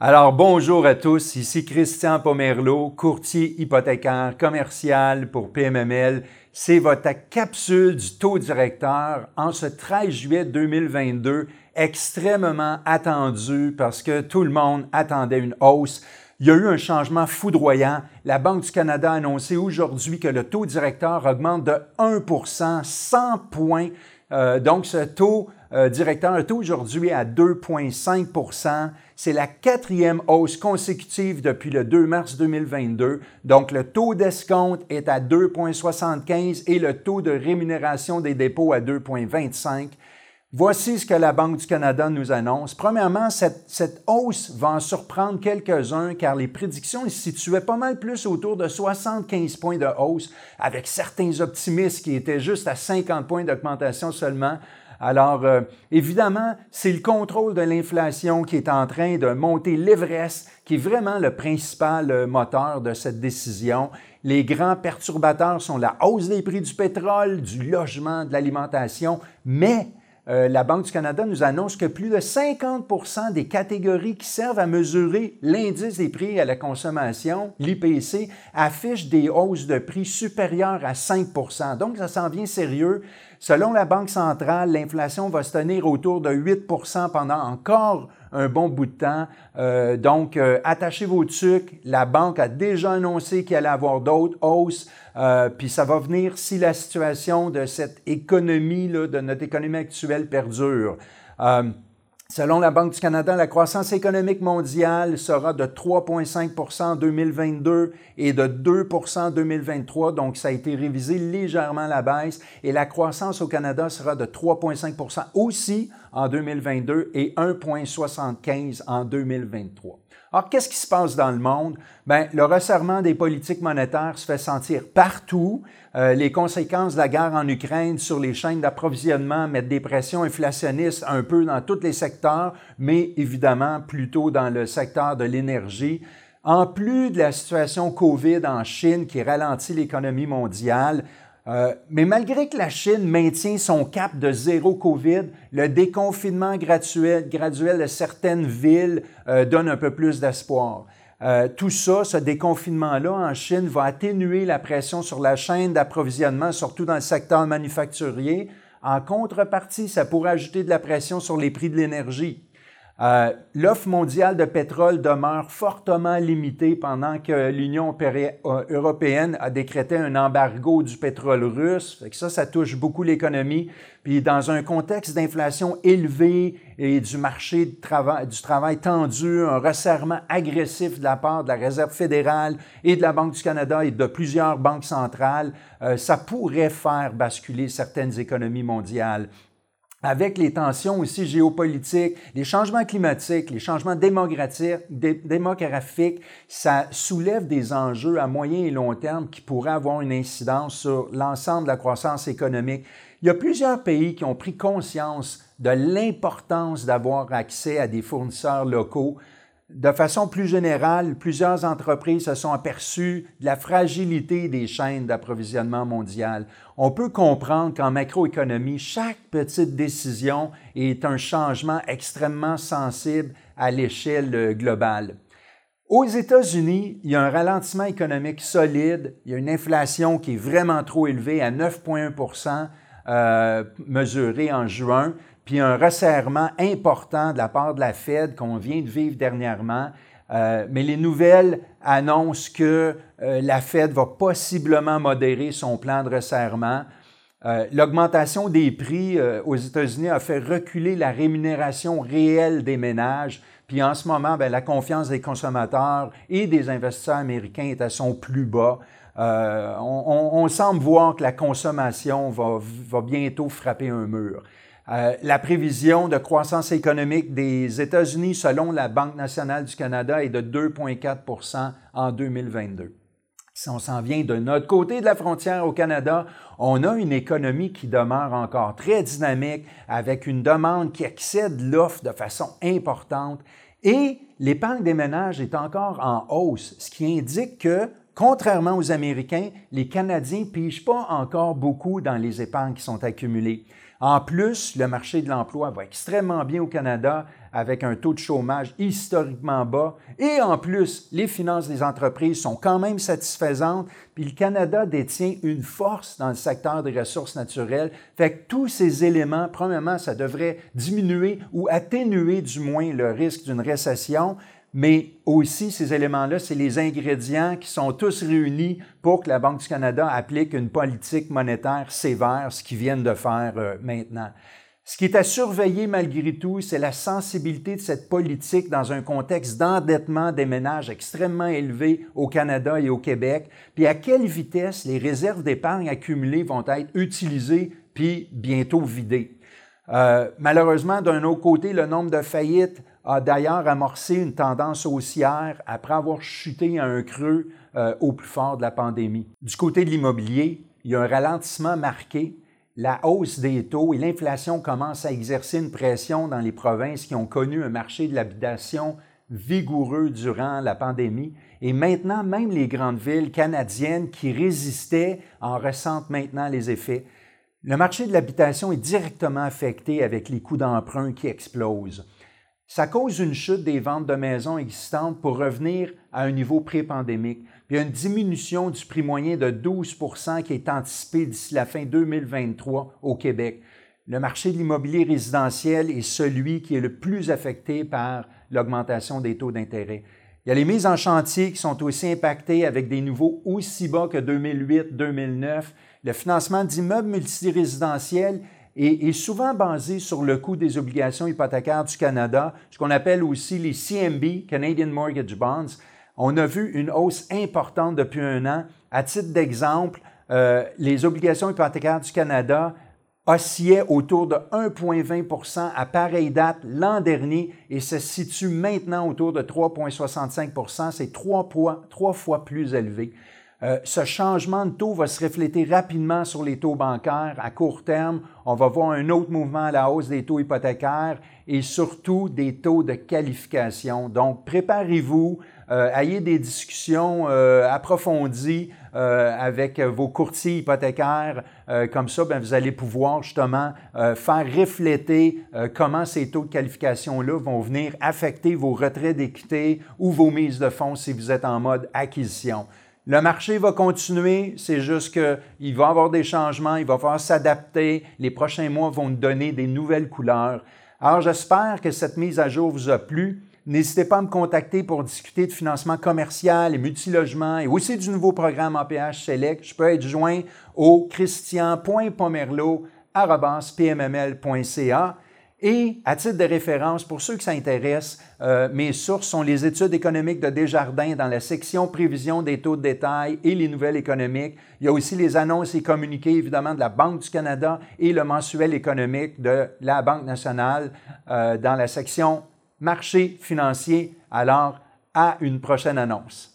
Alors bonjour à tous, ici Christian Pomerleau, courtier hypothécaire commercial pour PMML. C'est votre capsule du taux directeur en ce 13 juillet 2022, extrêmement attendu parce que tout le monde attendait une hausse. Il y a eu un changement foudroyant. La Banque du Canada a annoncé aujourd'hui que le taux directeur augmente de 1% 100 points. Euh, donc, ce taux euh, directeur est aujourd'hui à 2,5% C'est la quatrième hausse consécutive depuis le 2 mars 2022. Donc, le taux d'escompte est à 2,75 et le taux de rémunération des dépôts à 2,25. Voici ce que la Banque du Canada nous annonce. Premièrement, cette, cette hausse va en surprendre quelques-uns car les prédictions se situaient pas mal plus autour de 75 points de hausse, avec certains optimistes qui étaient juste à 50 points d'augmentation seulement. Alors, euh, évidemment, c'est le contrôle de l'inflation qui est en train de monter l'Everest, qui est vraiment le principal euh, moteur de cette décision. Les grands perturbateurs sont la hausse des prix du pétrole, du logement, de l'alimentation, mais euh, la Banque du Canada nous annonce que plus de 50% des catégories qui servent à mesurer l'indice des prix à la consommation, l'IPC, affichent des hausses de prix supérieures à 5% Donc, ça s'en vient sérieux. Selon la Banque centrale, l'inflation va se tenir autour de 8% pendant encore un bon bout de temps. Euh, donc, euh, attachez vos trucs. La banque a déjà annoncé qu'il allait avoir d'autres hausses. Euh, puis ça va venir si la situation de cette économie, là, de notre économie actuelle perdure. Selon la Banque du Canada, la croissance économique mondiale sera de 3,5% en 2022 et de 2% en 2023, donc ça a été révisé légèrement à la baisse. Et la croissance au Canada sera de 3,5% aussi en 2022 et 1,75 en 2023. Alors, qu'est-ce qui se passe dans le monde? Bien, le resserrement des politiques monétaires se fait sentir partout. Euh, les conséquences de la guerre en Ukraine sur les chaînes d'approvisionnement mettent des pressions inflationnistes un peu dans tous les secteurs, mais évidemment plutôt dans le secteur de l'énergie. En plus de la situation COVID en Chine qui ralentit l'économie mondiale, euh, mais malgré que la Chine maintient son cap de zéro COVID, le déconfinement graduel, de certaines villes euh, donne un peu plus d'espoir. Euh, tout ça, ce déconfinement-là en Chine va atténuer la pression sur la chaîne d'approvisionnement, surtout dans le secteur manufacturier. En contrepartie, ça pourrait ajouter de la pression sur les prix de l'énergie. Euh, l'offre mondiale de pétrole demeure fortement limitée pendant que l'Union euh, européenne a décrété un embargo du pétrole russe. ça, ça touche beaucoup l'économie. Puis dans un contexte d'inflation élevée et du marché du travail tendu, un resserrement agressif de la part de la Réserve fédérale et de la Banque du Canada et de plusieurs banques centrales, euh, ça pourrait faire basculer certaines économies mondiales avec les tensions aussi géopolitiques, les changements climatiques, les changements démographiques, ça soulève des enjeux à moyen et long terme qui pourraient avoir une incidence sur l'ensemble de la croissance économique. Il y a plusieurs pays qui ont pris conscience de l'importance d'avoir accès à des fournisseurs locaux de façon plus générale, plusieurs entreprises se sont aperçues de la fragilité des chaînes d'approvisionnement mondiales. On peut comprendre qu'en macroéconomie, chaque petite décision est un changement extrêmement sensible à l'échelle globale. Aux États-Unis, il y a un ralentissement économique solide, il y a une inflation qui est vraiment trop élevée à 9,1% euh, mesurée en juin puis un resserrement important de la part de la Fed qu'on vient de vivre dernièrement. Euh, mais les nouvelles annoncent que euh, la Fed va possiblement modérer son plan de resserrement. Euh, l'augmentation des prix aux États-Unis a fait reculer la rémunération réelle des ménages. Puis en ce moment, bien, la confiance des consommateurs et des investisseurs américains est à son plus bas. On, on, semble voir que la consommation va, va bientôt frapper un mur. Euh, la prévision de croissance économique des États-Unis, selon la Banque nationale du Canada, est de 2,4% en 2022. Si on s'en vient de notre côté de la frontière au Canada, on a une économie qui demeure encore très dynamique, avec une demande qui excède l'offre de façon importante et l'épargne des ménages est encore en hausse, ce qui indique que contrairement aux Américains, les Canadiens ne pigent pas encore beaucoup dans les épargnes qui sont accumulées. En plus, le marché de l'emploi va extrêmement bien au Canada avec un taux de chômage historiquement bas. Et en plus, les finances des entreprises sont quand même satisfaisantes. Puis le Canada détient une force dans le secteur des ressources naturelles. Fait que tous ces éléments, premièrement, ça devrait diminuer ou atténuer du moins le risque d'une récession. Mais aussi, ces éléments-là, c'est les ingrédients qui sont tous réunis pour que la Banque du Canada applique une politique monétaire sévère, ce qu'ils viennent de faire euh, maintenant. Ce qui est à surveiller malgré tout, c'est la sensibilité de cette politique dans un contexte d'endettement des ménages extrêmement élevé au Canada et au Québec, puis à quelle vitesse les réserves d'épargne accumulées vont être utilisées puis bientôt vidées. Euh, malheureusement, d'un autre côté, le nombre de faillites a d'ailleurs amorcé une tendance haussière après avoir chuté à un creux euh, au plus fort de la pandémie. Du côté de l'immobilier, il y a un ralentissement marqué la hausse des taux et l'inflation commencent à exercer une pression dans les provinces qui ont connu un marché de l'habitation vigoureux durant la pandémie. Et maintenant, même les grandes villes canadiennes qui résistaient en ressentent maintenant les effets. Le marché de l'habitation est directement affecté avec les coûts d'emprunt qui explosent. Ça cause une chute des ventes de maisons existantes pour revenir à un niveau pré-pandémique. il y a une diminution du prix moyen de 12 qui est anticipée d'ici la fin 2023 au Québec. Le marché de l'immobilier résidentiel est celui qui est le plus affecté par l'augmentation des taux d'intérêt. Il y a les mises en chantier qui sont aussi impactées avec des niveaux aussi bas que 2008-2009. Le financement d'immeubles multirésidentiels est, souvent basé sur le coût des obligations hypothécaires du Canada, ce qu'on appelle aussi les CMB, Canadian Mortgage Bonds. On a vu une hausse importante depuis un an. À titre d'exemple, euh, les obligations hypothécaires du Canada oscillaient autour de 1,20% à pareille date l'an dernier et se situent maintenant autour de 3,65% C'est trois fois plus élevé. Euh, ce changement de taux va se refléter rapidement sur les taux bancaires à court terme. On va voir un autre mouvement à la hausse des taux hypothécaires et surtout des taux de qualification. Donc, préparez-vous, euh, ayez des discussions euh, approfondies avec vos courtiers hypothécaires. comme ça, ben, vous allez pouvoir justement faire refléter comment ces taux de qualification-là vont venir affecter vos retraits d'équité ou vos mises de fonds si vous êtes en mode acquisition. Le marché va continuer, c'est juste qu'il va y avoir des changements, il va falloir s'adapter. Les prochains mois vont nous donner des nouvelles couleurs. Alors, j'espère que cette mise à jour vous a plu. N'hésitez pas à me contacter pour discuter de financement commercial et multilogement et aussi du nouveau programme APH Select. Je peux être joint au christian.pomerlo.pmml.ca. Et à titre de référence, pour ceux qui s'intéressent, euh, mes sources sont les études économiques de Desjardins dans la section prévision des taux de détail et les nouvelles économiques. Il y a aussi les annonces et communiqués, évidemment, de la Banque du Canada et le mensuel économique de la Banque nationale euh, dans la section marché financier. Alors, à une prochaine annonce.